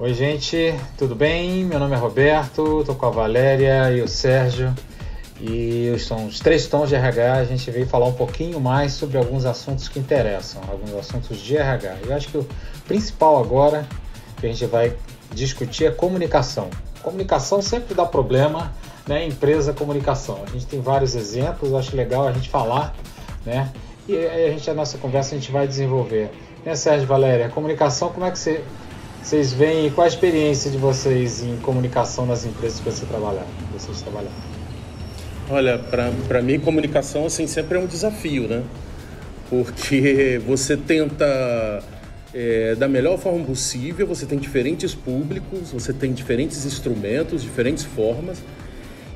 Oi, gente, tudo bem? Meu nome é Roberto, estou com a Valéria e o Sérgio e são os três tons de RH. A gente veio falar um pouquinho mais sobre alguns assuntos que interessam, alguns assuntos de RH. Eu acho que o principal agora que a gente vai discutir é comunicação. Comunicação sempre dá problema, né? Empresa, comunicação. A gente tem vários exemplos, acho legal a gente falar, né? E a gente a nossa conversa a gente vai desenvolver. Né, Sérgio Valéria, comunicação, como é que você vocês veem qual a experiência de vocês em comunicação nas empresas que você trabalhar, vocês trabalham? Olha, para mim comunicação assim sempre é um desafio, né? Porque você tenta é, da melhor forma possível, você tem diferentes públicos, você tem diferentes instrumentos, diferentes formas.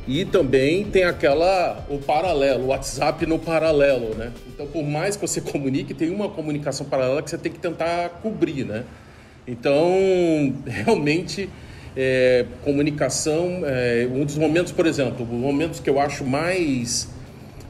E também tem aquela o paralelo, o WhatsApp no paralelo, né? Então, por mais que você comunique, tem uma comunicação paralela que você tem que tentar cobrir, né? Então, realmente, é, comunicação, é, um dos momentos, por exemplo, os momentos que eu acho mais.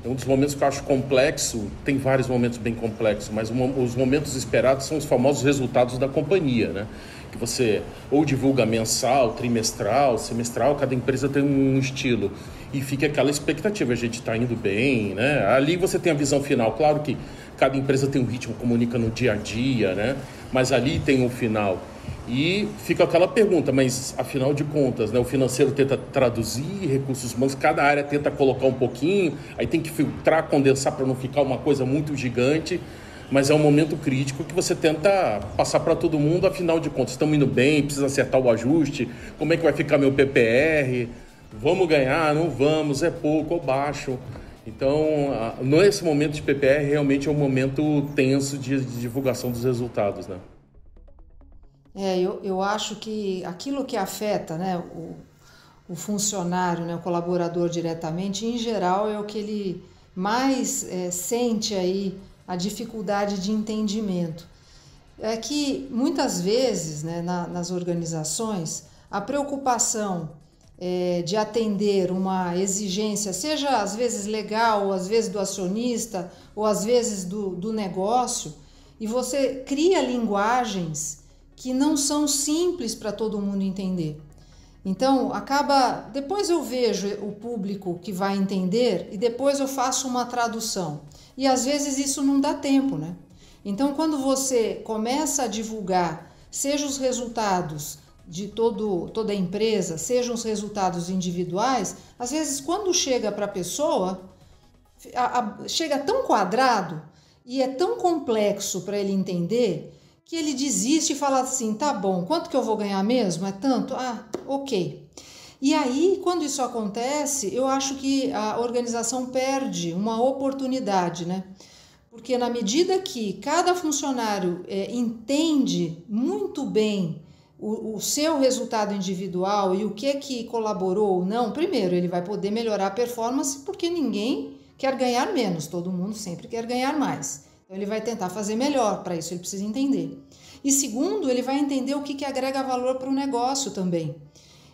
Um dos momentos que eu acho complexo, tem vários momentos bem complexos, mas um, os momentos esperados são os famosos resultados da companhia, né? Que você ou divulga mensal, trimestral, semestral, cada empresa tem um estilo. E fica aquela expectativa, a gente está indo bem, né? Ali você tem a visão final. Claro que cada empresa tem um ritmo, comunica no dia a dia, né? Mas ali tem um final. E fica aquela pergunta, mas afinal de contas, né, o financeiro tenta traduzir recursos humanos, cada área tenta colocar um pouquinho, aí tem que filtrar, condensar para não ficar uma coisa muito gigante, mas é um momento crítico que você tenta passar para todo mundo, afinal de contas, estamos indo bem, precisa acertar o ajuste, como é que vai ficar meu PPR, vamos ganhar, não vamos, é pouco ou baixo. Então, nesse momento de PPR, realmente é um momento tenso de, de divulgação dos resultados, né? É, eu, eu acho que aquilo que afeta né, o, o funcionário, né, o colaborador diretamente, em geral, é o que ele mais é, sente aí a dificuldade de entendimento. É que muitas vezes né, na, nas organizações a preocupação é, de atender uma exigência, seja às vezes legal, ou às vezes do acionista, ou às vezes do, do negócio, e você cria linguagens que não são simples para todo mundo entender. Então, acaba. Depois eu vejo o público que vai entender e depois eu faço uma tradução. E às vezes isso não dá tempo, né? Então, quando você começa a divulgar, seja os resultados de todo, toda a empresa, sejam os resultados individuais, às vezes quando chega para a pessoa, chega tão quadrado e é tão complexo para ele entender que ele desiste e fala assim: tá bom, quanto que eu vou ganhar mesmo? É tanto? Ah, ok. E aí, quando isso acontece, eu acho que a organização perde uma oportunidade, né? Porque na medida que cada funcionário é, entende muito bem o, o, seu resultado individual e o que é que colaborou ou não, primeiro ele vai poder melhorar a performance porque ninguém quer ganhar menos, todo mundo sempre quer ganhar mais. Então ele vai tentar fazer melhor, para isso ele precisa entender. E segundo, ele vai entender o que, que agrega valor para o negócio também.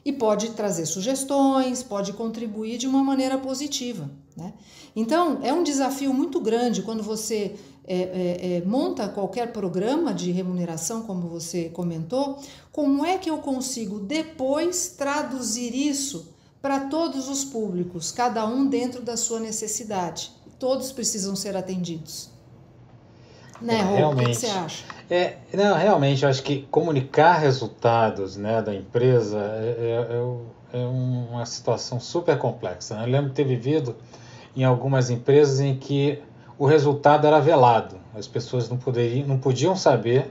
E pode trazer sugestões, pode contribuir de uma maneira positiva. Né? Então, é um desafio muito grande quando você é, é, é, monta qualquer programa de remuneração, como você comentou, como é que eu consigo depois traduzir isso para todos os públicos, cada um dentro da sua necessidade? Todos precisam ser atendidos. Né, é, Rô, realmente, o que você acha? É, não, realmente, eu acho que comunicar resultados né, da empresa é, é, é, é uma situação super complexa. Né? Eu lembro de ter vivido em algumas empresas em que o resultado era velado. As pessoas não, poderiam, não podiam saber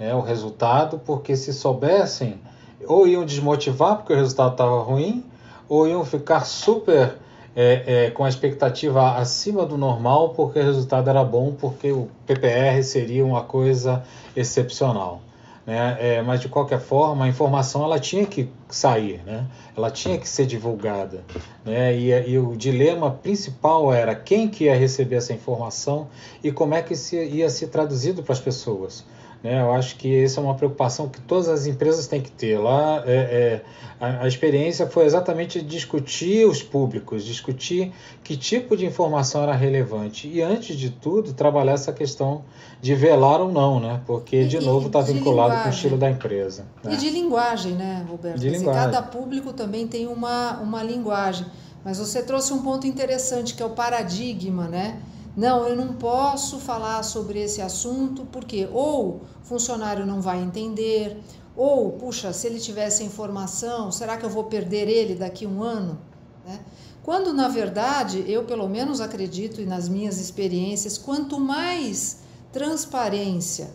né, o resultado, porque se soubessem, ou iam desmotivar porque o resultado estava ruim, ou iam ficar super é, é, com a expectativa acima do normal, porque o resultado era bom, porque o PPR seria uma coisa excepcional. Né? É, mas de qualquer forma, a informação ela tinha que sair, né? ela tinha que ser divulgada. Né? E, e, o dilema principal era quem que ia receber essa informação e como é que ia ser traduzido para as pessoas. Né? Eu acho que essa é uma preocupação que todas as empresas têm que ter. Lá, é, é, a, a, experiência foi exatamente discutir os públicos, discutir que tipo de informação era relevante e, antes de tudo, trabalhar essa questão de velar ou não, né? porque, de e, novo, está vinculado linguagem. com o estilo da empresa. Né? E de linguagem, né, Roberto? De linguagem. Cada público também tem uma, uma linguagem. Mas você trouxe um ponto interessante que é o paradigma, né? Não, eu não posso falar sobre esse assunto porque ou o funcionário não vai entender, ou, puxa, se ele tivesse informação, será que eu vou perder ele daqui um ano? Né? Quando, na verdade, eu pelo menos acredito, e nas minhas experiências, quanto mais transparência,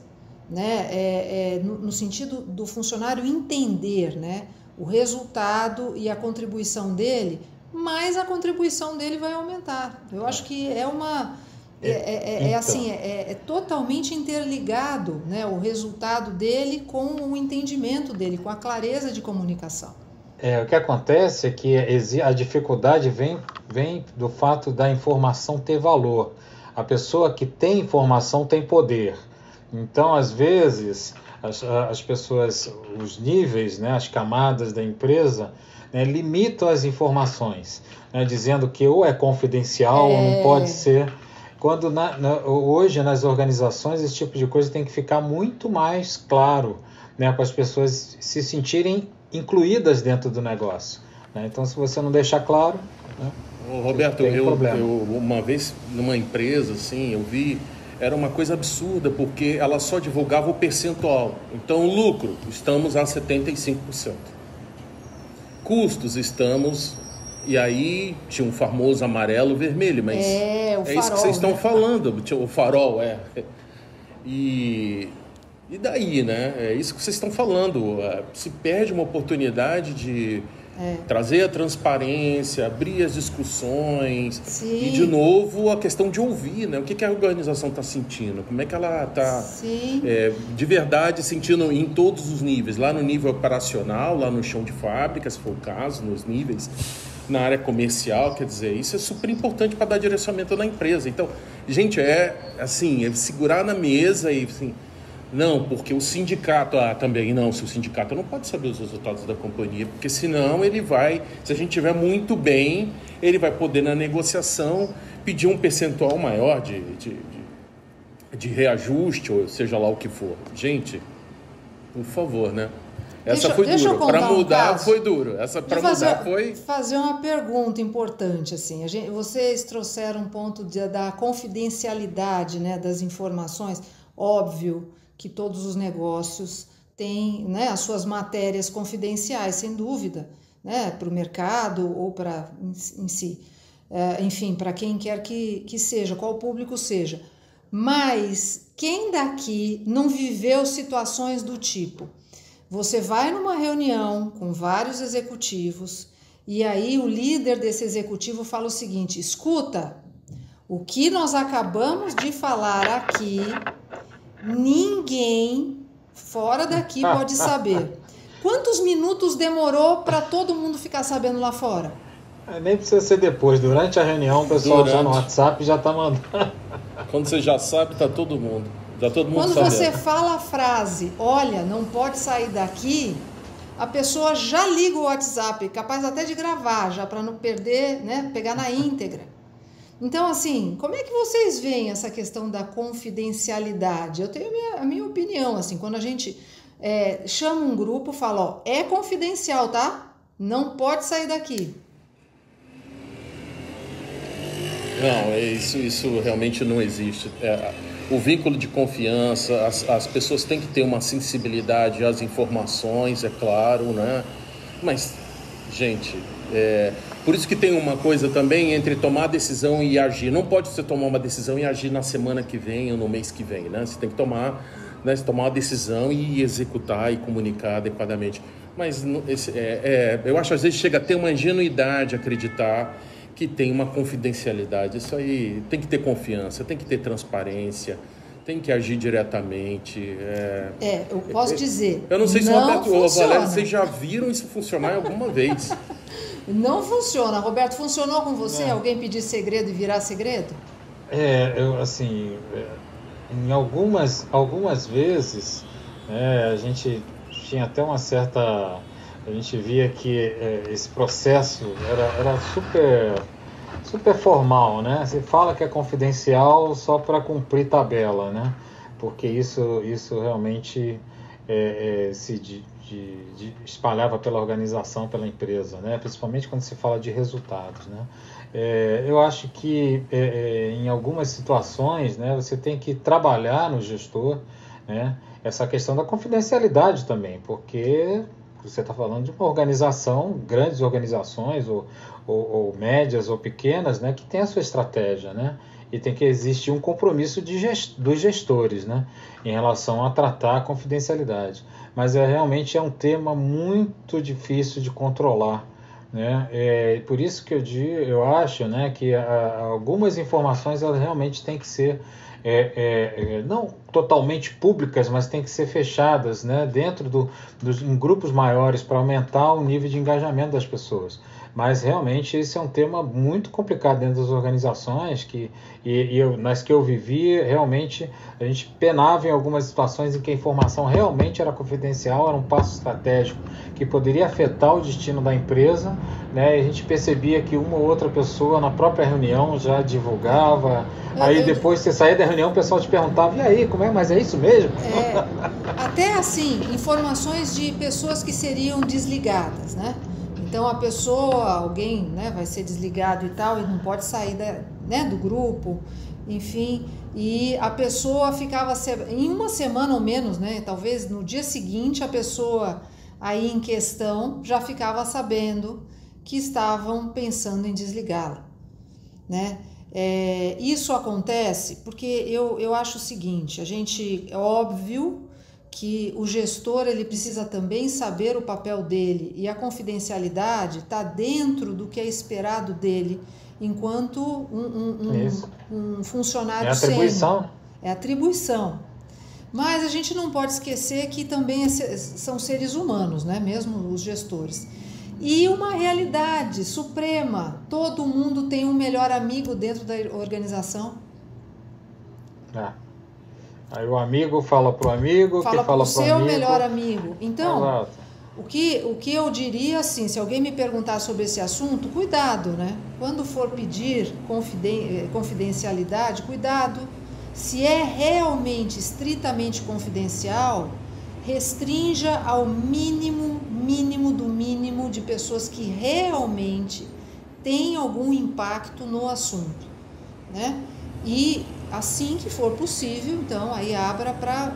né, é, é no, no, sentido do funcionário entender né, o resultado e a contribuição dele, mais a contribuição dele vai aumentar. Eu acho que é uma é, é, é, é então. assim, é, é, totalmente interligado né, o resultado dele com o entendimento dele, com a clareza de comunicação. É, o que acontece é que a dificuldade vem, vem do fato da informação ter valor. A pessoa que tem informação tem poder. Então, às vezes, as, as pessoas, os níveis, né, as camadas da empresa, né, limitam as informações, né, dizendo que ou é confidencial é... ou não pode ser quando na, na, hoje nas organizações esse tipo de coisa tem que ficar muito mais claro né, para as pessoas se sentirem incluídas dentro do negócio. Né? Então, se você não deixar claro. Né, Roberto, eu, eu, uma vez numa empresa, assim, eu vi, era uma coisa absurda, porque ela só divulgava o percentual. Então, lucro, estamos a 75%. Custos, estamos e aí tinha um famoso amarelo vermelho, mas é, é isso que vocês estão né? falando, o farol, é. E, e daí, né? É isso que vocês estão falando. É, se perde uma oportunidade de é. trazer a transparência, abrir as discussões. Sim. E, de novo, a questão de ouvir, né? O que, que a organização está sentindo? Como é que ela está, é, de verdade, sentindo em todos os níveis? Lá no nível operacional, lá no chão de fábrica, se for o caso, nos níveis na área comercial, quer dizer, isso é super importante para dar direcionamento na empresa. Então, gente, é assim, é segurar na mesa e assim, não, porque o sindicato ah, também não, se o sindicato não pode saber os resultados da companhia, porque senão ele vai, se a gente tiver muito bem, ele vai poder na negociação pedir um percentual maior de, de, de, de reajuste, ou seja lá o que for. Gente, por favor, né? Essa deixa, foi deixa dura. Para mudar um foi duro. Essa para mudar foi. Fazer uma pergunta importante assim. Gente, vocês trouxeram um ponto de, da confidencialidade, né, das informações. Óbvio que todos os negócios têm, né, as suas matérias confidenciais, sem dúvida, né, para o mercado ou para em, em si, é, enfim, para quem quer que, que seja, qual público seja. Mas quem daqui não viveu situações do tipo? Você vai numa reunião com vários executivos e aí o líder desse executivo fala o seguinte: escuta, o que nós acabamos de falar aqui, ninguém fora daqui pode saber. Quantos minutos demorou para todo mundo ficar sabendo lá fora? É, nem precisa ser depois, durante a reunião o pessoal durante. já no WhatsApp já está mandando. Quando você já sabe, tá todo mundo. Tá todo mundo Quando sabendo. você fala a frase, olha, não pode sair daqui, a pessoa já liga o WhatsApp, capaz até de gravar, já para não perder, né, pegar na íntegra. Então, assim, como é que vocês veem essa questão da confidencialidade? Eu tenho a minha, a minha opinião, assim, quando a gente é, chama um grupo, fala, ó, é confidencial, tá? Não pode sair daqui. Não, é isso, isso realmente não existe. É, o vínculo de confiança, as, as pessoas têm que ter uma sensibilidade às informações, é claro, né? Mas, gente, é, por isso que tem uma coisa também entre tomar decisão e agir. Não pode você tomar uma decisão e agir na semana que vem ou no mês que vem, né? Você tem que tomar, né, tomar uma decisão e executar e comunicar adequadamente. Mas esse, é, é, eu acho às vezes chega a ter uma ingenuidade acreditar que tem uma confidencialidade. Isso aí tem que ter confiança, tem que ter transparência, tem que agir diretamente. É, é eu posso é, dizer. Eu não sei se não Roberto ou Valério, vocês já viram isso funcionar alguma vez. Não funciona. Roberto, funcionou com você? Alguém pedir segredo e virar segredo? É, eu, assim, em algumas, algumas vezes é, a gente tinha até uma certa. A gente via que é, esse processo era, era super, super formal, né? Você fala que é confidencial só para cumprir tabela, né? Porque isso, isso realmente é, é, se de, de, de espalhava pela organização, pela empresa, né? Principalmente quando se fala de resultados, né? É, eu acho que é, é, em algumas situações né, você tem que trabalhar no gestor né, essa questão da confidencialidade também, porque você está falando de uma organização, grandes organizações, ou, ou, ou, médias ou pequenas, né, que tem a sua estratégia, né? E tem que existir um compromisso gest dos gestores, né? Em relação a tratar a confidencialidade. Mas é realmente é um tema muito difícil de controlar né? É, por isso que eu, digo, eu acho né, que a, algumas informações elas realmente têm que ser é, é, é, não totalmente públicas, mas têm que ser fechadas né, dentro do, dos, em grupos maiores para aumentar o nível de engajamento das pessoas mas realmente esse é um tema muito complicado dentro das organizações que e, e eu, nas que eu vivi realmente a gente penava em algumas situações em que a informação realmente era confidencial era um passo estratégico que poderia afetar o destino da empresa né? E a gente percebia que uma ou outra pessoa na própria reunião já divulgava. Aí depois você saía da reunião o pessoal te perguntava e aí como é? Mas é isso mesmo? É, até assim informações de pessoas que seriam desligadas né então a pessoa, alguém, né, vai ser desligado e tal e não pode sair da, né, do grupo, enfim, e a pessoa ficava em uma semana ou menos, né, talvez no dia seguinte a pessoa aí em questão já ficava sabendo que estavam pensando em desligá-la, né? É, isso acontece porque eu, eu acho o seguinte, a gente, é óbvio que o gestor ele precisa também saber o papel dele e a confidencialidade está dentro do que é esperado dele enquanto um, um, um, funcionário é atribuição sênior. é atribuição. Mas a gente não pode esquecer que também é são seres humanos né mesmo os gestores. E uma realidade suprema. Todo mundo tem um melhor amigo dentro da organização. É. Aí o amigo fala pro amigo, fala que fala pro seu amigo. melhor amigo. Então, o que, o que eu diria assim, se alguém me perguntar sobre esse assunto, cuidado, né? Quando for pedir confiden confidencialidade, cuidado. Se é realmente estritamente confidencial, restrinja ao mínimo, mínimo do mínimo de pessoas que realmente têm algum impacto no assunto, né? E assim que for possível, então aí abra para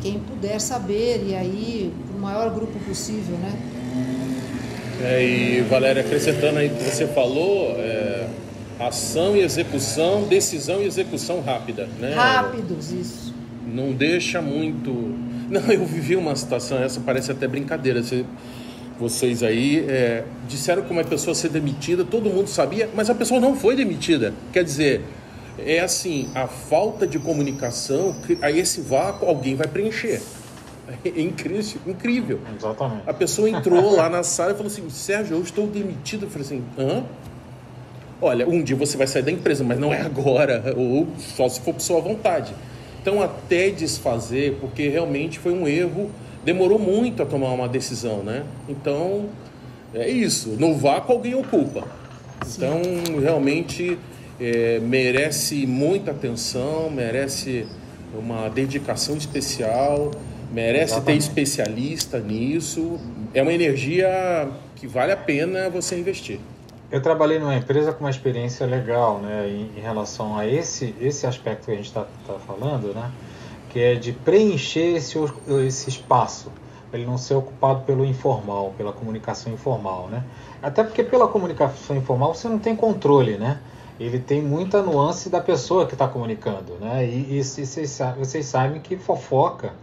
quem puder saber e aí o maior grupo possível, né? É, e Valéria, acrescentando aí o que você falou, é, ação e execução, decisão e execução rápida, né? Rápidos, isso. Não deixa muito. Não, eu vivi uma situação, essa parece até brincadeira. Você, vocês aí é, disseram que uma pessoa ser demitida, todo mundo sabia, mas a pessoa não foi demitida. Quer dizer, é assim, a falta de comunicação, a esse vácuo alguém vai preencher. É incrível, incrível. Exatamente. A pessoa entrou lá na sala e falou assim: Sérgio, eu estou demitido. Eu falei assim: hã? Olha, um dia você vai sair da empresa, mas não é agora, ou só se for por sua vontade. Então, até desfazer, porque realmente foi um erro, demorou muito a tomar uma decisão, né? Então, é isso. No vácuo alguém ocupa. Sim. Então, realmente é, merece muita atenção, merece uma dedicação especial, merece Exatamente. ter especialista nisso. É uma energia que vale a pena você investir. Eu trabalhei numa empresa com uma experiência legal, né, em, em relação a esse esse aspecto que a gente está tá falando, né, que é de preencher esse esse espaço, ele não ser ocupado pelo informal, pela comunicação informal, né. Até porque pela comunicação informal você não tem controle, né ele tem muita nuance da pessoa que está comunicando, né? E, e vocês, vocês, sabem que fofoca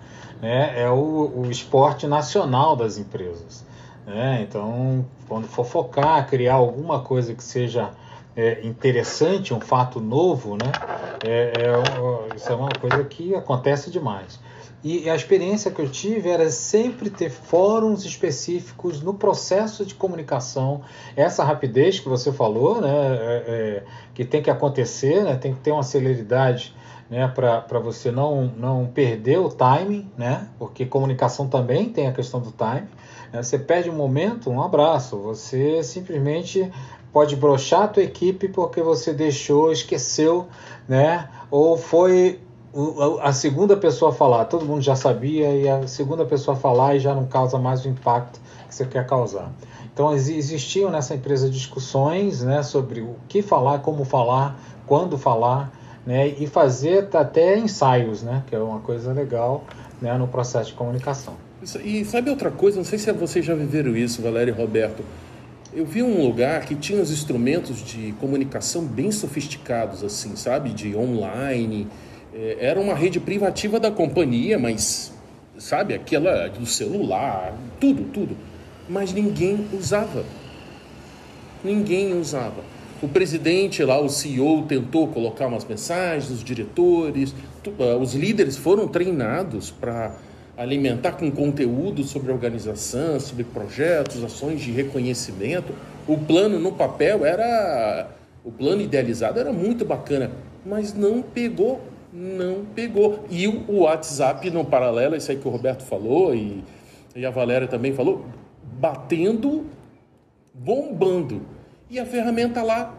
né, é o, o esporte nacional das empresas. Né? Então, quando fofocar, criar alguma coisa que seja é, interessante, um fato novo, né? É, é, isso é uma coisa que acontece demais. E a experiência que eu tive era sempre ter fóruns específicos no processo de comunicação. Essa rapidez que você falou, né, é, é, que tem que acontecer, né, tem que ter uma celeridade né, para você não, não perder o timing, né, porque comunicação também tem a questão do timing. Né, você perde um momento, um abraço, você simplesmente pode brochar a tua equipe porque você deixou, esqueceu, né, ou foi a segunda pessoa falar, todo mundo já sabia, e a segunda pessoa falar e já não causa mais o impacto que você quer causar. Então existiam nessa empresa discussões né, sobre o que falar, como falar, quando falar, né, e fazer até ensaios, né, que é uma coisa legal né, no processo de comunicação. E sabe outra coisa? Não sei se vocês já viveram isso, Valério e Roberto. Eu vi um lugar que tinha os instrumentos de comunicação bem sofisticados, assim, sabe? De online. É, era uma rede privativa da companhia, mas, sabe, aquela do celular, tudo, tudo mas ninguém usava. Ninguém usava. O presidente lá, o CEO, tentou colocar umas mensagens, os diretores, ah, os líderes foram treinados para alimentar com conteúdo sobre organização, sobre projetos, ações de reconhecimento. O plano no papel era. O plano idealizado era muito bacana, mas não pegou. Não pegou. E o WhatsApp, no paralelo, isso aí que o Roberto falou e, e a Valéria também falou, batendo, bombando. E a ferramenta lá.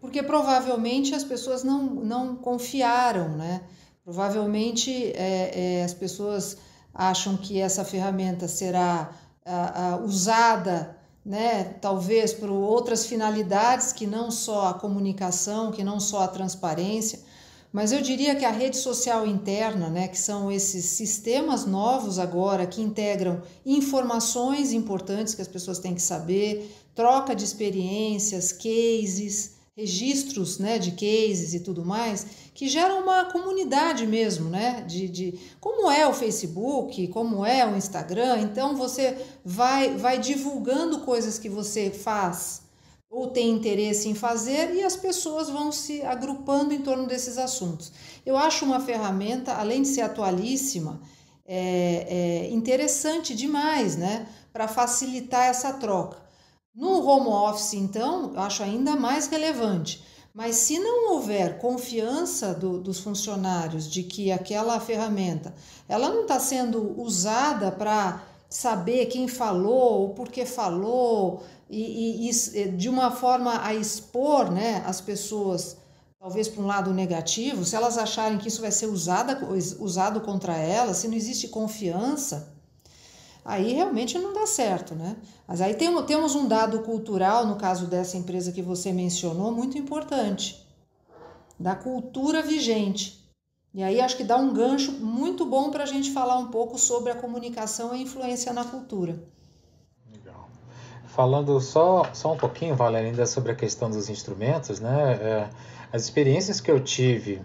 Porque provavelmente as pessoas não, não confiaram, né? Provavelmente é, é, as pessoas acham que essa ferramenta será a, a, usada, né? Talvez por outras finalidades que não só a comunicação, que não só a transparência. Mas eu diria que a rede social interna, né, que são esses sistemas novos agora que integram informações importantes que as pessoas têm que saber, troca de experiências, cases, registros né, de cases e tudo mais, que geram uma comunidade mesmo, né? De, de como é o Facebook, como é o Instagram. Então você vai, vai divulgando coisas que você faz ou tem interesse em fazer e as pessoas vão se agrupando em torno desses assuntos. Eu acho uma ferramenta, além de ser atualíssima, é, é interessante demais, né, para facilitar essa troca. No home office, então, eu acho ainda mais relevante. Mas se não houver confiança do, dos funcionários de que aquela ferramenta ela não está sendo usada para saber quem falou, o porquê falou, e, e, e, de uma forma a expor né, as pessoas, talvez para um lado negativo, se elas acharem que isso vai ser usada, usado contra elas, se não existe confiança, aí realmente não dá certo, né? Mas aí tem, temos um dado cultural, no caso dessa empresa que você mencionou, muito importante, da cultura vigente. E aí acho que dá um gancho muito bom para a gente falar um pouco sobre a comunicação e a influência na cultura falando só, só um pouquinho, Valéria, ainda sobre a questão dos instrumentos, né? É, as experiências que eu tive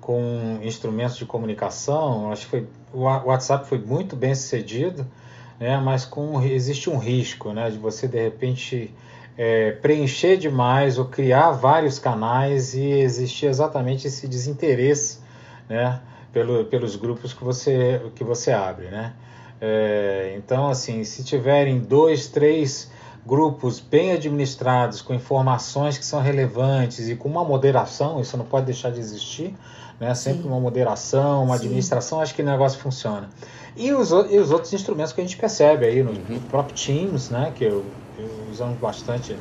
com instrumentos de comunicação, acho que foi, o WhatsApp foi muito bem sucedido, né? Mas com existe um risco, né? De você de repente é, preencher demais ou criar vários canais e existir exatamente esse desinteresse, né? Pelo, pelos grupos que você que você abre, né? É, então, assim, se tiverem dois, três grupos bem administrados, com informações que são relevantes e com uma moderação, isso não pode deixar de existir, né? sempre Sim. uma moderação, uma Sim. administração, acho que o negócio funciona. E os, e os outros instrumentos que a gente percebe aí no, uhum. próprio Teams, né? que eu, eu usamos bastante,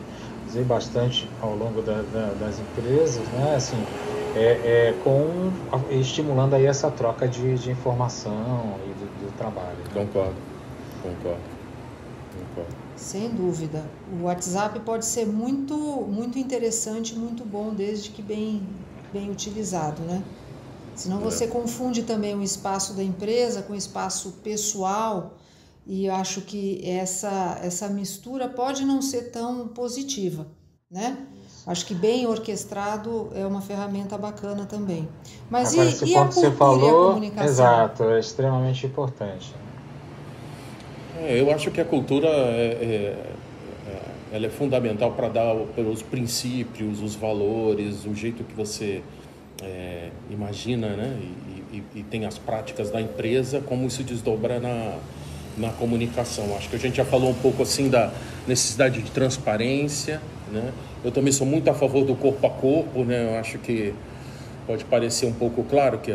usei bastante ao longo da, da, das empresas, né? assim, é, é, com estimulando aí essa troca de, de informação e do, do trabalho. Concordo, concordo. Sem dúvida. O WhatsApp pode ser muito, muito interessante, muito bom, desde que bem, bem utilizado, né? Senão você é. confunde também o espaço da empresa com o espaço pessoal e eu acho que essa, essa mistura pode não ser tão positiva, né? Acho que bem orquestrado é uma ferramenta bacana também. Mas Agora, e, e a cultura você falou, e a comunicação? Exato, é extremamente importante. É, eu acho que a cultura é, é, é ela é fundamental para dar os princípios, os valores, o jeito que você é, imagina né? E, e, e, tem as práticas da empresa, como isso desdobra na, na comunicação. Acho que a gente já falou um pouco assim da necessidade de transparência. Né? Eu também sou muito a favor do corpo a corpo. Né? Eu acho que pode parecer um pouco claro que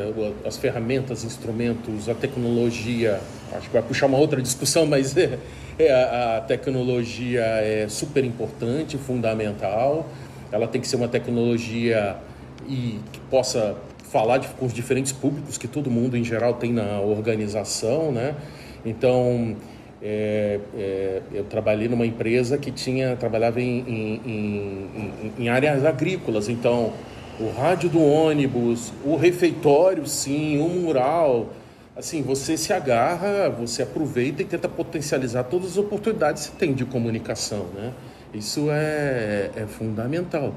as ferramentas, instrumentos, a tecnologia, acho que vai puxar uma outra discussão, mas é, é, a, a tecnologia é super importante, fundamental. Ela tem que ser uma tecnologia e que possa falar de, com os diferentes públicos que todo mundo em geral tem na organização, né? Então, é, é, eu trabalhei numa empresa que tinha trabalhava em, em, em, em, áreas agrícolas, então o rádio do ônibus, o refeitório, sim, o mural, assim você se agarra, você aproveita e tenta potencializar todas as oportunidades que tem de comunicação, né? Isso é, é fundamental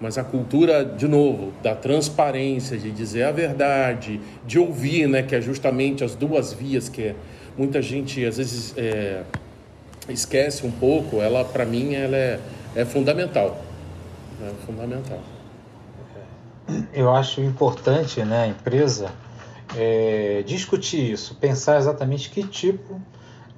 mas a cultura, de novo, da transparência, de dizer a verdade, de ouvir, né, que é justamente as duas vias que muita gente às vezes é, esquece um pouco, ela, para mim, ela é, é fundamental. É fundamental. Eu acho importante, né, a empresa é, discutir isso, pensar exatamente que tipo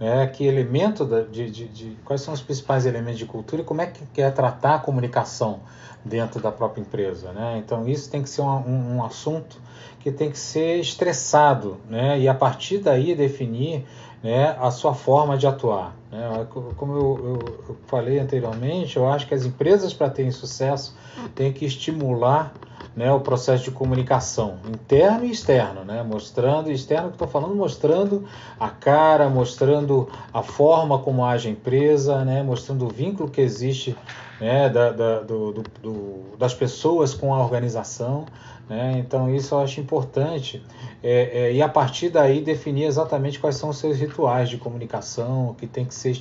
né, que elemento da, de, de, de, quais são os principais elementos de cultura e como é que quer tratar a comunicação dentro da própria empresa. Né? Então, isso tem que ser um, um, um assunto que tem que ser estressado né? e, a partir daí, definir né, a sua forma de atuar. Né? Como eu, eu, eu, falei anteriormente, eu acho que as empresas, para terem sucesso, têm que estimular né, o processo de comunicação interno e externo, né, mostrando, externo que estou falando, mostrando a cara, mostrando a forma como age a empresa, né, mostrando o vínculo que existe né, da, da, do, do, do, das pessoas com a organização. Né? Então, isso eu acho importante. É, é, e a partir daí definir exatamente quais são os seus rituais de comunicação que tem que ser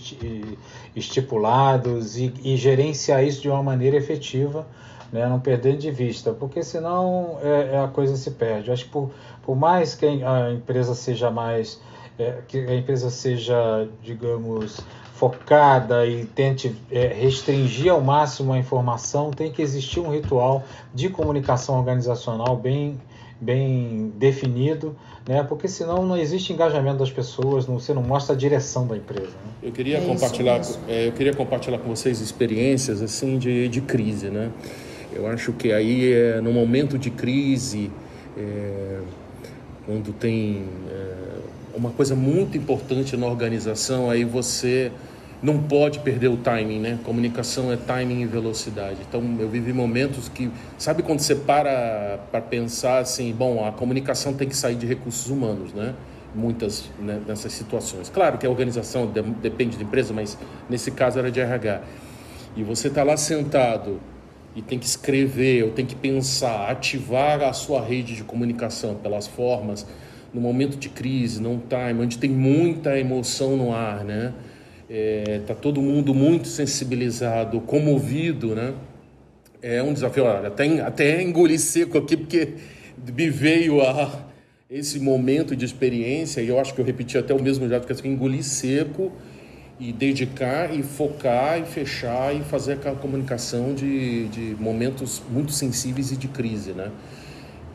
estipulados e, e gerenciar isso de uma maneira efetiva, né? não perdendo de vista, porque senão é, é, a coisa se perde. Eu acho que por, por mais que a empresa seja mais. É, que a empresa seja, digamos, focada e tente é, restringir ao máximo a informação, tem que existir um ritual de comunicação organizacional bem, bem definido, né? porque senão não existe engajamento das pessoas, não, você não mostra a direção da empresa. Né? Eu, queria é compartilhar, é, eu queria compartilhar com vocês experiências assim de, de crise. Né? Eu acho que aí, é, no momento de crise, é, quando tem é, uma coisa muito importante na organização, aí você não pode perder o timing, né? Comunicação é timing e velocidade. Então, eu vivi momentos que, sabe quando você para para pensar assim, bom, a comunicação tem que sair de recursos humanos, né? Muitas né, nessas situações. Claro que a organização de, depende da empresa, mas nesse caso era de RH. E você está lá sentado e tem que escrever, ou tem que pensar, ativar a sua rede de comunicação pelas formas no momento de crise, num time onde tem muita emoção no ar, né? é, todo mundo muito sensibilizado, comovido, né? É um desafio. Olha, até, até engolir seco aqui, porque me veio a esse momento de experiência, e eu acho que eu repeti até o mesmo jeito, que assim, engolir seco e dedicar e focar e fechar e fazer aquela comunicação de, de momentos muito sensíveis e de crise, né?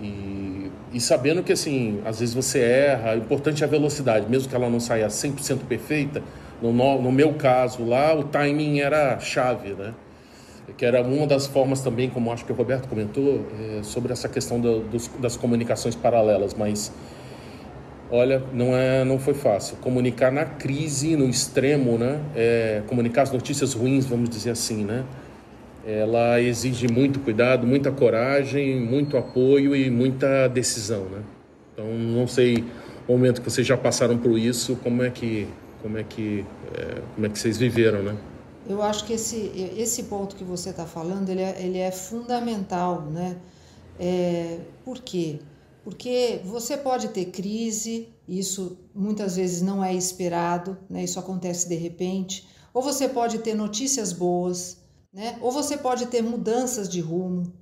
E, e sabendo que, assim, às vezes você erra, o importante é a velocidade, mesmo que ela não saia 100% perfeita, no, no meu caso lá, o timing era chave, né? Que era uma das formas também, como acho que o Roberto comentou, é, sobre essa questão do, dos, das comunicações paralelas, mas olha, não é, não foi fácil. Comunicar na crise, no extremo, né? É, comunicar as notícias ruins, vamos dizer assim, né? Ela exige muito cuidado, muita coragem, muito apoio e muita decisão, né? Então, não sei o momento que vocês já passaram por isso, como é que como é que, é, como é que vocês viveram, né? Eu acho que esse, esse ponto que você está falando, ele é, ele é fundamental, né? É, por quê? Porque você pode ter crise, isso muitas vezes não é esperado, né? Isso acontece de repente. Ou você pode ter notícias boas, né? Ou você pode ter mudanças de rumo,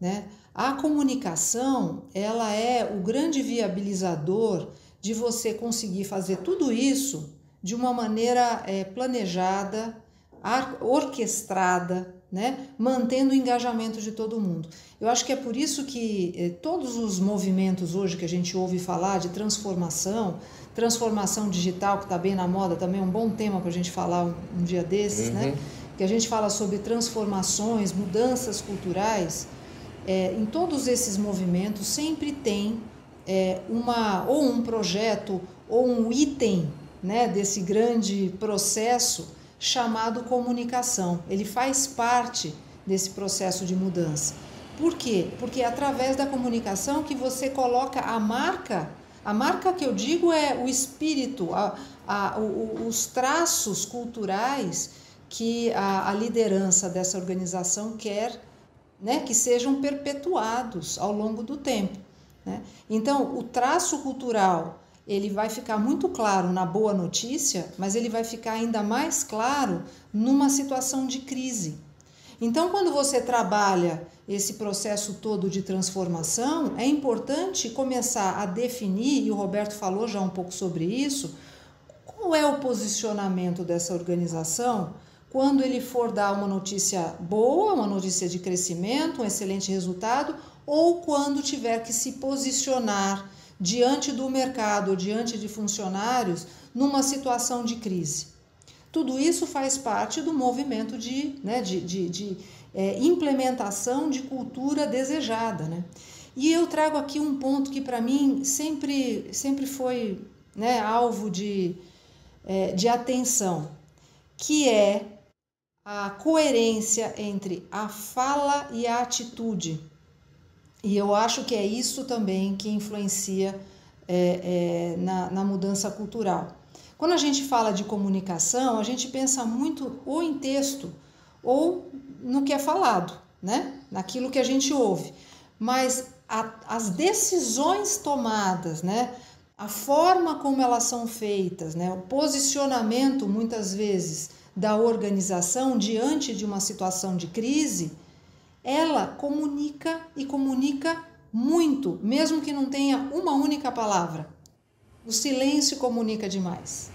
né? A comunicação, ela é o grande viabilizador de você conseguir fazer tudo isso de uma maneira é, planejada, orquestrada, né? mantendo o engajamento de todo mundo. Eu acho que é por isso que eh, todos os movimentos hoje que a gente ouve falar de transformação, transformação digital, que está bem na moda, também é um bom tema para a gente falar um, um dia desses, né? uhum. né? que a gente fala sobre transformações, mudanças culturais, é, em todos esses movimentos sempre tem é, uma ou um projeto ou um item né, desse grande processo chamado comunicação. Ele faz parte desse processo de mudança. Por quê? Porque é através da comunicação que você coloca a marca. A marca que eu digo é o espírito, a, a, o, os traços culturais que a, a liderança dessa organização quer né, que sejam perpetuados ao longo do tempo. Né? Então, o traço cultural ele vai ficar muito claro na boa notícia, mas ele vai ficar ainda mais claro numa situação de crise. Então, quando você trabalha esse processo todo de transformação, é importante começar a definir, e o Roberto falou já um pouco sobre isso, qual é o posicionamento dessa organização quando ele for dar uma notícia boa, uma notícia de crescimento, um excelente resultado, ou quando tiver que se posicionar diante do mercado, diante de funcionários, numa situação de crise. Tudo isso faz parte do movimento de, né, de, de, de é, implementação de cultura desejada. Né? E eu trago aqui um ponto que para mim sempre, sempre foi né, alvo de, é, de atenção, que é a coerência entre a fala e a atitude. E eu acho que é isso também que influencia é, é, na, na mudança cultural. Quando a gente fala de comunicação, a gente pensa muito ou em texto ou no que é falado, né? naquilo que a gente ouve. Mas a, as decisões tomadas, né? a forma como elas são feitas, né? o posicionamento, muitas vezes, da organização diante de uma situação de crise, ela comunica e comunica muito, mesmo que não tenha uma única palavra. O silêncio comunica demais.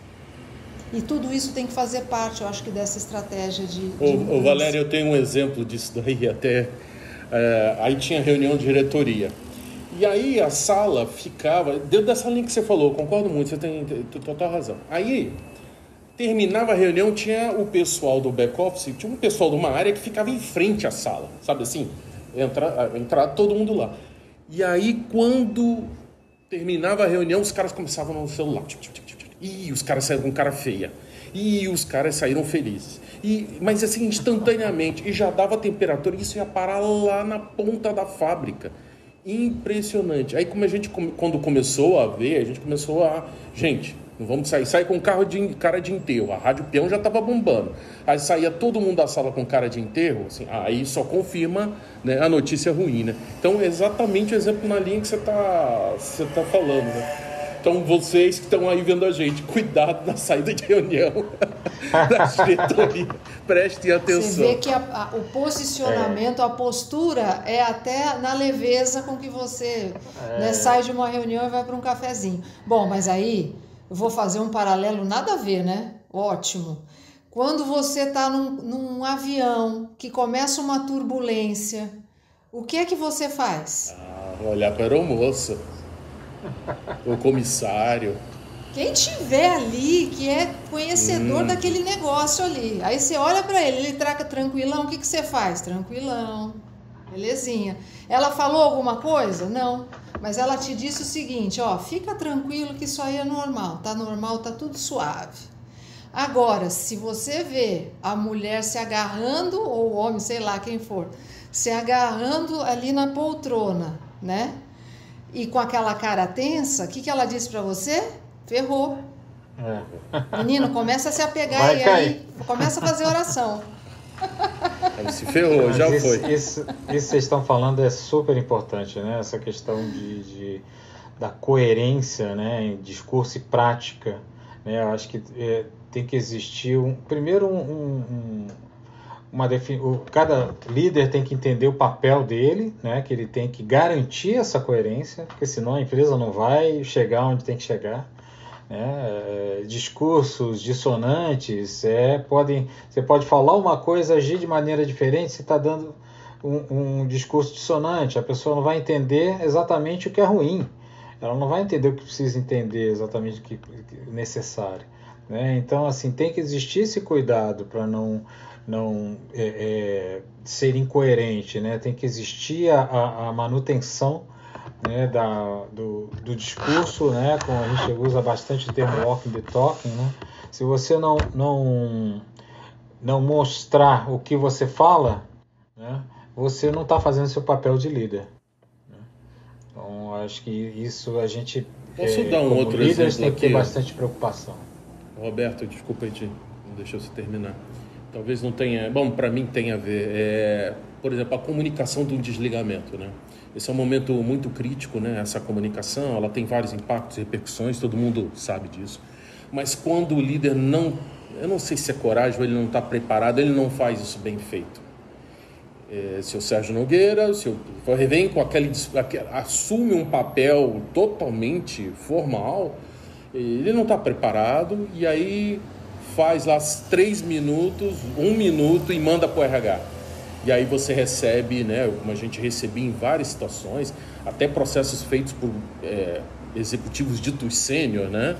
E tudo isso tem que fazer parte, eu acho que, dessa estratégia de. de ô, ô, Valéria, eu tenho um exemplo disso daí até. É, aí tinha reunião de diretoria. E aí a sala ficava. Dentro dessa linha que você falou, concordo muito, você tem total razão. Aí terminava a reunião, tinha o pessoal do back-office, tinha um pessoal de uma área que ficava em frente à sala, sabe assim? Entra, entrar todo mundo lá. E aí, quando terminava a reunião, os caras começavam no celular. E os caras saíram com cara feia. E os caras saíram felizes. E, mas assim, instantaneamente. E já dava temperatura. E isso ia parar lá na ponta da fábrica. Impressionante. Aí, como a gente, quando começou a ver, a gente começou a. Gente, não vamos sair. Sai com carro de cara de enterro. A Rádio Peão já estava bombando. Aí saía todo mundo da sala com cara de enterro. Assim, aí só confirma né, a notícia ruim, né? Então, exatamente o exemplo na linha que você está você tá falando, né? Então, vocês que estão aí vendo a gente, cuidado na saída de reunião da diretoria. Prestem atenção. Você vê que a, a, o posicionamento, é. a postura é até na leveza com que você é. né, sai de uma reunião e vai para um cafezinho. Bom, mas aí eu vou fazer um paralelo nada a ver, né? Ótimo. Quando você está num, num, avião que começa uma turbulência, o que é que você faz? Ah, olhar para o moço, o comissário. Quem tiver ali que é conhecedor hum. daquele negócio ali. Aí você olha para ele, ele traca tranquilão, o que, que você faz? Tranquilão, belezinha. Ela falou alguma coisa? Não. Mas ela te disse o seguinte, ó, fica tranquilo que isso aí é normal, tá normal, tá tudo suave. Agora, se você vê a mulher se agarrando, ou o homem, sei lá quem for, se agarrando ali na poltrona, né? E com aquela cara tensa, o que, que ela disse para você? Ferrou. É. Menino, começa a se apegar Vai e cair. aí começa a fazer oração. Ele se ferrou, já isso, foi. Isso, isso que vocês estão falando é super importante, né? Essa questão de, de da coerência, né? Em discurso e prática, né? Eu acho que é, tem que existir um, primeiro um, um, uma o, cada líder tem que entender o papel dele, né? Que ele tem que garantir essa coerência, porque senão a empresa não vai chegar onde tem que chegar. Né? É, discursos dissonantes, é, podem, você pode falar uma coisa, agir de maneira diferente, você está dando um, um, discurso dissonante, a pessoa não vai entender exatamente o que é ruim, ela não vai entender o que precisa entender exatamente o que é necessário. Né? Então, assim, tem que existir esse cuidado para não não é, é, ser incoerente, né? Tem que existir a, a manutenção né, da, do, do, discurso, né? Como a gente usa bastante o termo walking the talking, né? Se você não, não, não mostrar o que você fala, né? Você não está fazendo seu papel de líder. Né? Então, acho que isso a gente Posso é, dar um outro líderes tem que ter bastante preocupação. Roberto, desculpa aí, não deixa você terminar. Talvez não tenha. Bom, para mim tem a ver. É, por exemplo, a comunicação do desligamento, né? Esse é um momento muito crítico, né? Essa comunicação, ela tem vários impactos e repercussões, todo mundo sabe disso. Mas quando o líder não, eu não sei se é coragem ou ele não está preparado, ele não faz isso bem feito. É, seu Sérgio Nogueira, seu vem com aquele, assume um papel totalmente formal, ele não está preparado e aí faz lá três minutos, um minuto e manda para o RH. E aí você recebe, né, como a gente recebia em várias situações, até processos feitos por é, executivos ditos sênior, né,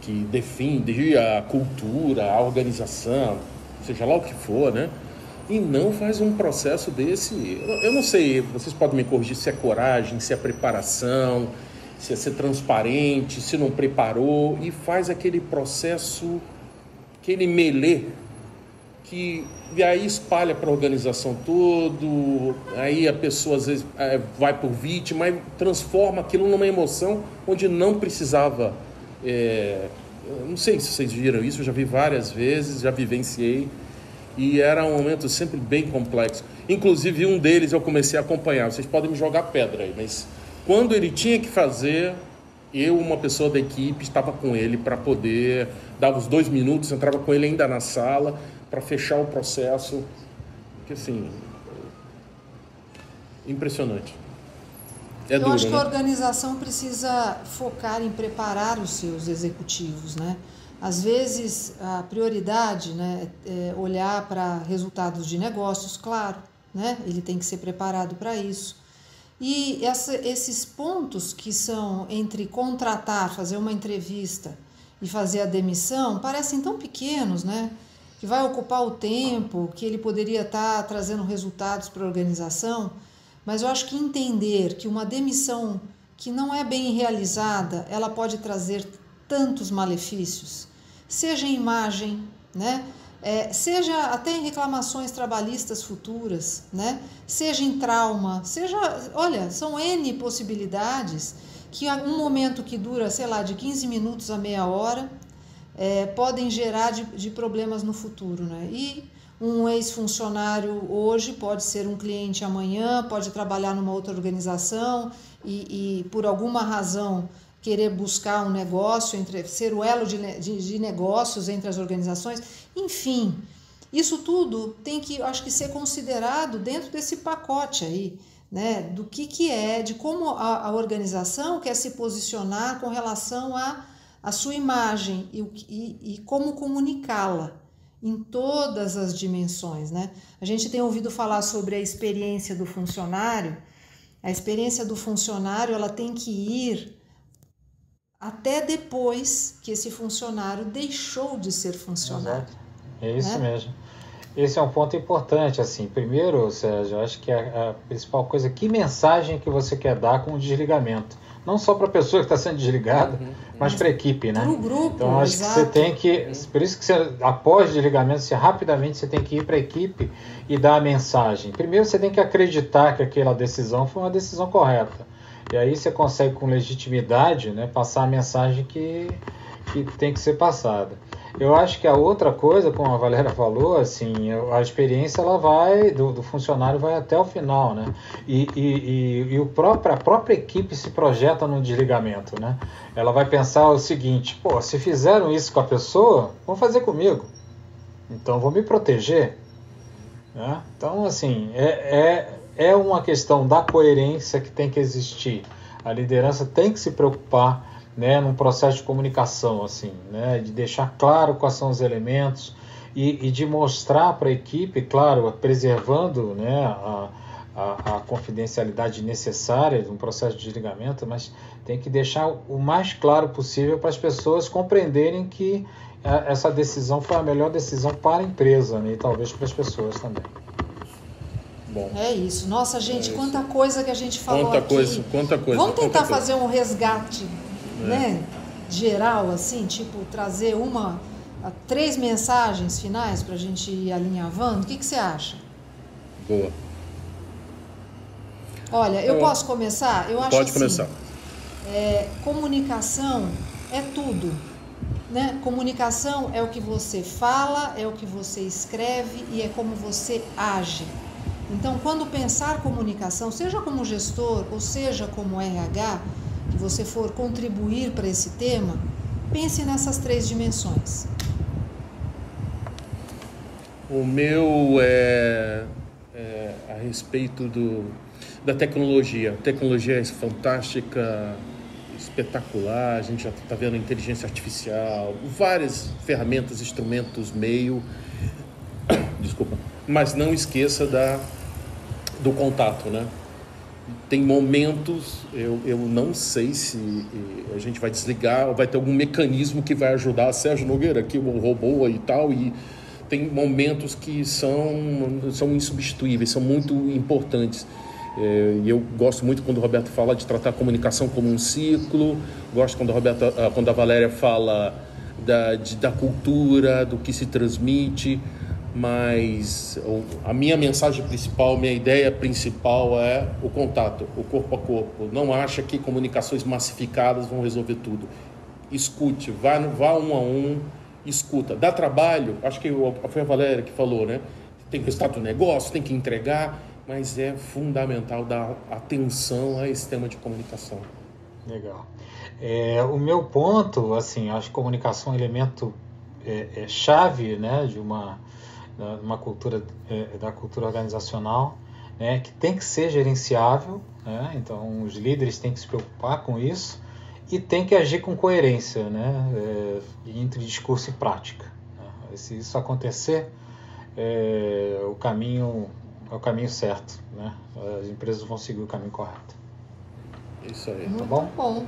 que defendem a cultura, a organização, seja lá o que for, né, e não faz um processo desse. Eu não sei, vocês podem me corrigir se é coragem, se é preparação, se é ser transparente, se não preparou e faz aquele processo aquele melê que e aí espalha para a organização todo, aí a pessoa às vezes é, vai por vítima e transforma aquilo numa emoção onde não precisava. É, não sei se vocês viram isso, eu já vi várias vezes, já vivenciei e era um momento sempre bem complexo. Inclusive um deles eu comecei a acompanhar. Vocês podem me jogar pedra aí, mas quando ele tinha que fazer eu, uma pessoa da equipe, estava com ele para poder, dava os dois minutos, entrava com ele ainda na sala para fechar o processo. Que assim, impressionante. É Eu duro, acho que né? a organização precisa focar em preparar os seus executivos, né? Às vezes a prioridade, né, é olhar para resultados de negócios, claro, né? Ele tem que ser preparado para isso e essa, esses pontos que são entre contratar, fazer uma entrevista e fazer a demissão parecem tão pequenos, né? Que vai ocupar o tempo, que ele poderia estar tá trazendo resultados para a organização, mas eu acho que entender que uma demissão que não é bem realizada, ela pode trazer tantos malefícios, seja em imagem, né? é, seja até em reclamações trabalhistas futuras, né? seja em trauma, seja, olha, são N possibilidades que um momento que dura, sei lá, de 15 minutos a meia hora, é, podem gerar de, de, problemas no futuro. Né? E um ex-funcionário hoje pode ser um cliente amanhã, pode trabalhar numa outra organização e, e por alguma razão querer buscar um negócio, entre ser o elo de, de, de negócios entre as organizações, enfim, isso tudo tem que, acho que, ser considerado dentro desse pacote aí, né? Do que, que é, de como a, a organização quer se posicionar com relação a, a, sua imagem e, e, e como comunicá-la em todas as dimensões, né? A gente tem ouvido falar sobre a experiência do funcionário. A experiência do funcionário ela tem que ir até depois que esse funcionário deixou de ser funcionário. Exato. É isso né? mesmo. Esse é um ponto importante, assim. Primeiro, Sérgio, eu acho que a, a principal coisa, que mensagem que você quer dar com o desligamento? Não só para a pessoa que está sendo desligada, uhum, uhum. mas para a equipe, né? Para o grupo, Então, acho exato. que você tem que... Por isso que você, após o desligamento, você rapidamente você tem que ir para a equipe e dar a mensagem. Primeiro, você tem que acreditar que aquela decisão foi uma decisão correta. E aí você consegue com legitimidade né, passar a mensagem que, que tem que ser passada. Eu acho que a outra coisa, como a Valéria falou, assim, a experiência ela vai do, do funcionário vai até o final, né? E, e, e, e, o próprio, a própria equipe se projeta no desligamento, né? Ela vai pensar o seguinte: pô, se fizeram isso com a pessoa, vão fazer comigo. Então vou me proteger. Né? Então, assim, é, é, é uma questão da coerência que tem que existir. A liderança tem que se preocupar né, num processo de comunicação, assim, né, de deixar claro quais são os elementos e, e de mostrar para a equipe, claro, preservando né, a, a, a, confidencialidade necessária de um processo de desligamento, mas tem que deixar o mais claro possível para as pessoas compreenderem que a, essa decisão foi a melhor decisão para a empresa né, e talvez para as pessoas também. Bom, é isso. Nossa, gente, é quanta coisa que a gente falou quanta aqui. Coisa, quanta coisa. Vamos tentar fazer um resgate, é. né? Geral, assim, tipo, trazer uma, três mensagens finais para a gente ir alinhavando. O que, que você acha? Boa. Olha, eu, eu posso começar? Eu acho Pode assim, começar. É, comunicação é tudo. Né? Comunicação é o que você fala, é o que você escreve e é como você age. Então, quando pensar comunicação, seja como gestor ou seja como RH, que você for contribuir para esse tema, pense nessas três dimensões. O meu é, é a respeito do, da tecnologia. A tecnologia é fantástica, espetacular. A gente já está vendo inteligência artificial, várias ferramentas, instrumentos, meio. Desculpa. Mas não esqueça da, do contato, né? Tem momentos, eu, eu não sei se a gente vai desligar ou vai ter algum mecanismo que vai ajudar. Sérgio Nogueira, aqui o robô e tal, e tem momentos que são, são insubstituíveis, são muito importantes. É, e eu gosto muito quando o Roberto fala de tratar a comunicação como um ciclo, gosto quando a, ah, quando a Valéria fala da, de, da cultura, do que se transmite, mas a minha mensagem principal, minha ideia principal é o contato, o corpo a corpo. Não acha que comunicações massificadas vão resolver tudo. Escute, vá, vá um a um, escuta. Dá trabalho, acho que foi a Valéria que falou, né? Tem que estar do negócio, tem que entregar mas é fundamental dar atenção a esse tema de comunicação. Legal. É, o meu ponto, assim, acho que comunicação é um elemento é, é chave, né, de uma, uma cultura é, da cultura organizacional, né, que tem que ser gerenciável, né, então os líderes têm que se preocupar com isso e tem que agir com coerência, né, é, entre discurso e prática. Né. Se isso acontecer, é, o caminho é o caminho certo, né? As empresas vão seguir o caminho correto. Isso aí. Muito tá bom? bom.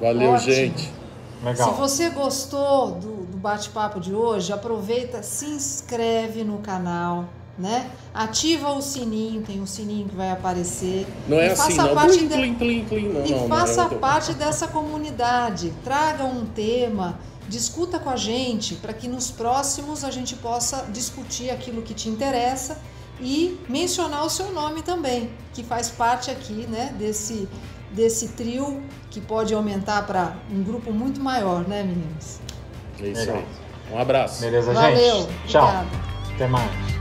Valeu, Ótimo. gente. Legal. Se você gostou do, do bate-papo de hoje, aproveita, se inscreve no canal, né? Ativa o sininho, tem um sininho que vai aparecer. Não é assim, não. Parte plim, de... plim, plim, plim. Não, e não, faça não é parte dessa comunidade. Traga um tema, discuta com a gente, para que nos próximos a gente possa discutir aquilo que te interessa e mencionar o seu nome também, que faz parte aqui né, desse, desse trio que pode aumentar para um grupo muito maior, né, meninos? É isso aí. Um abraço. Beleza, Valeu, gente. Tchau. Até mais.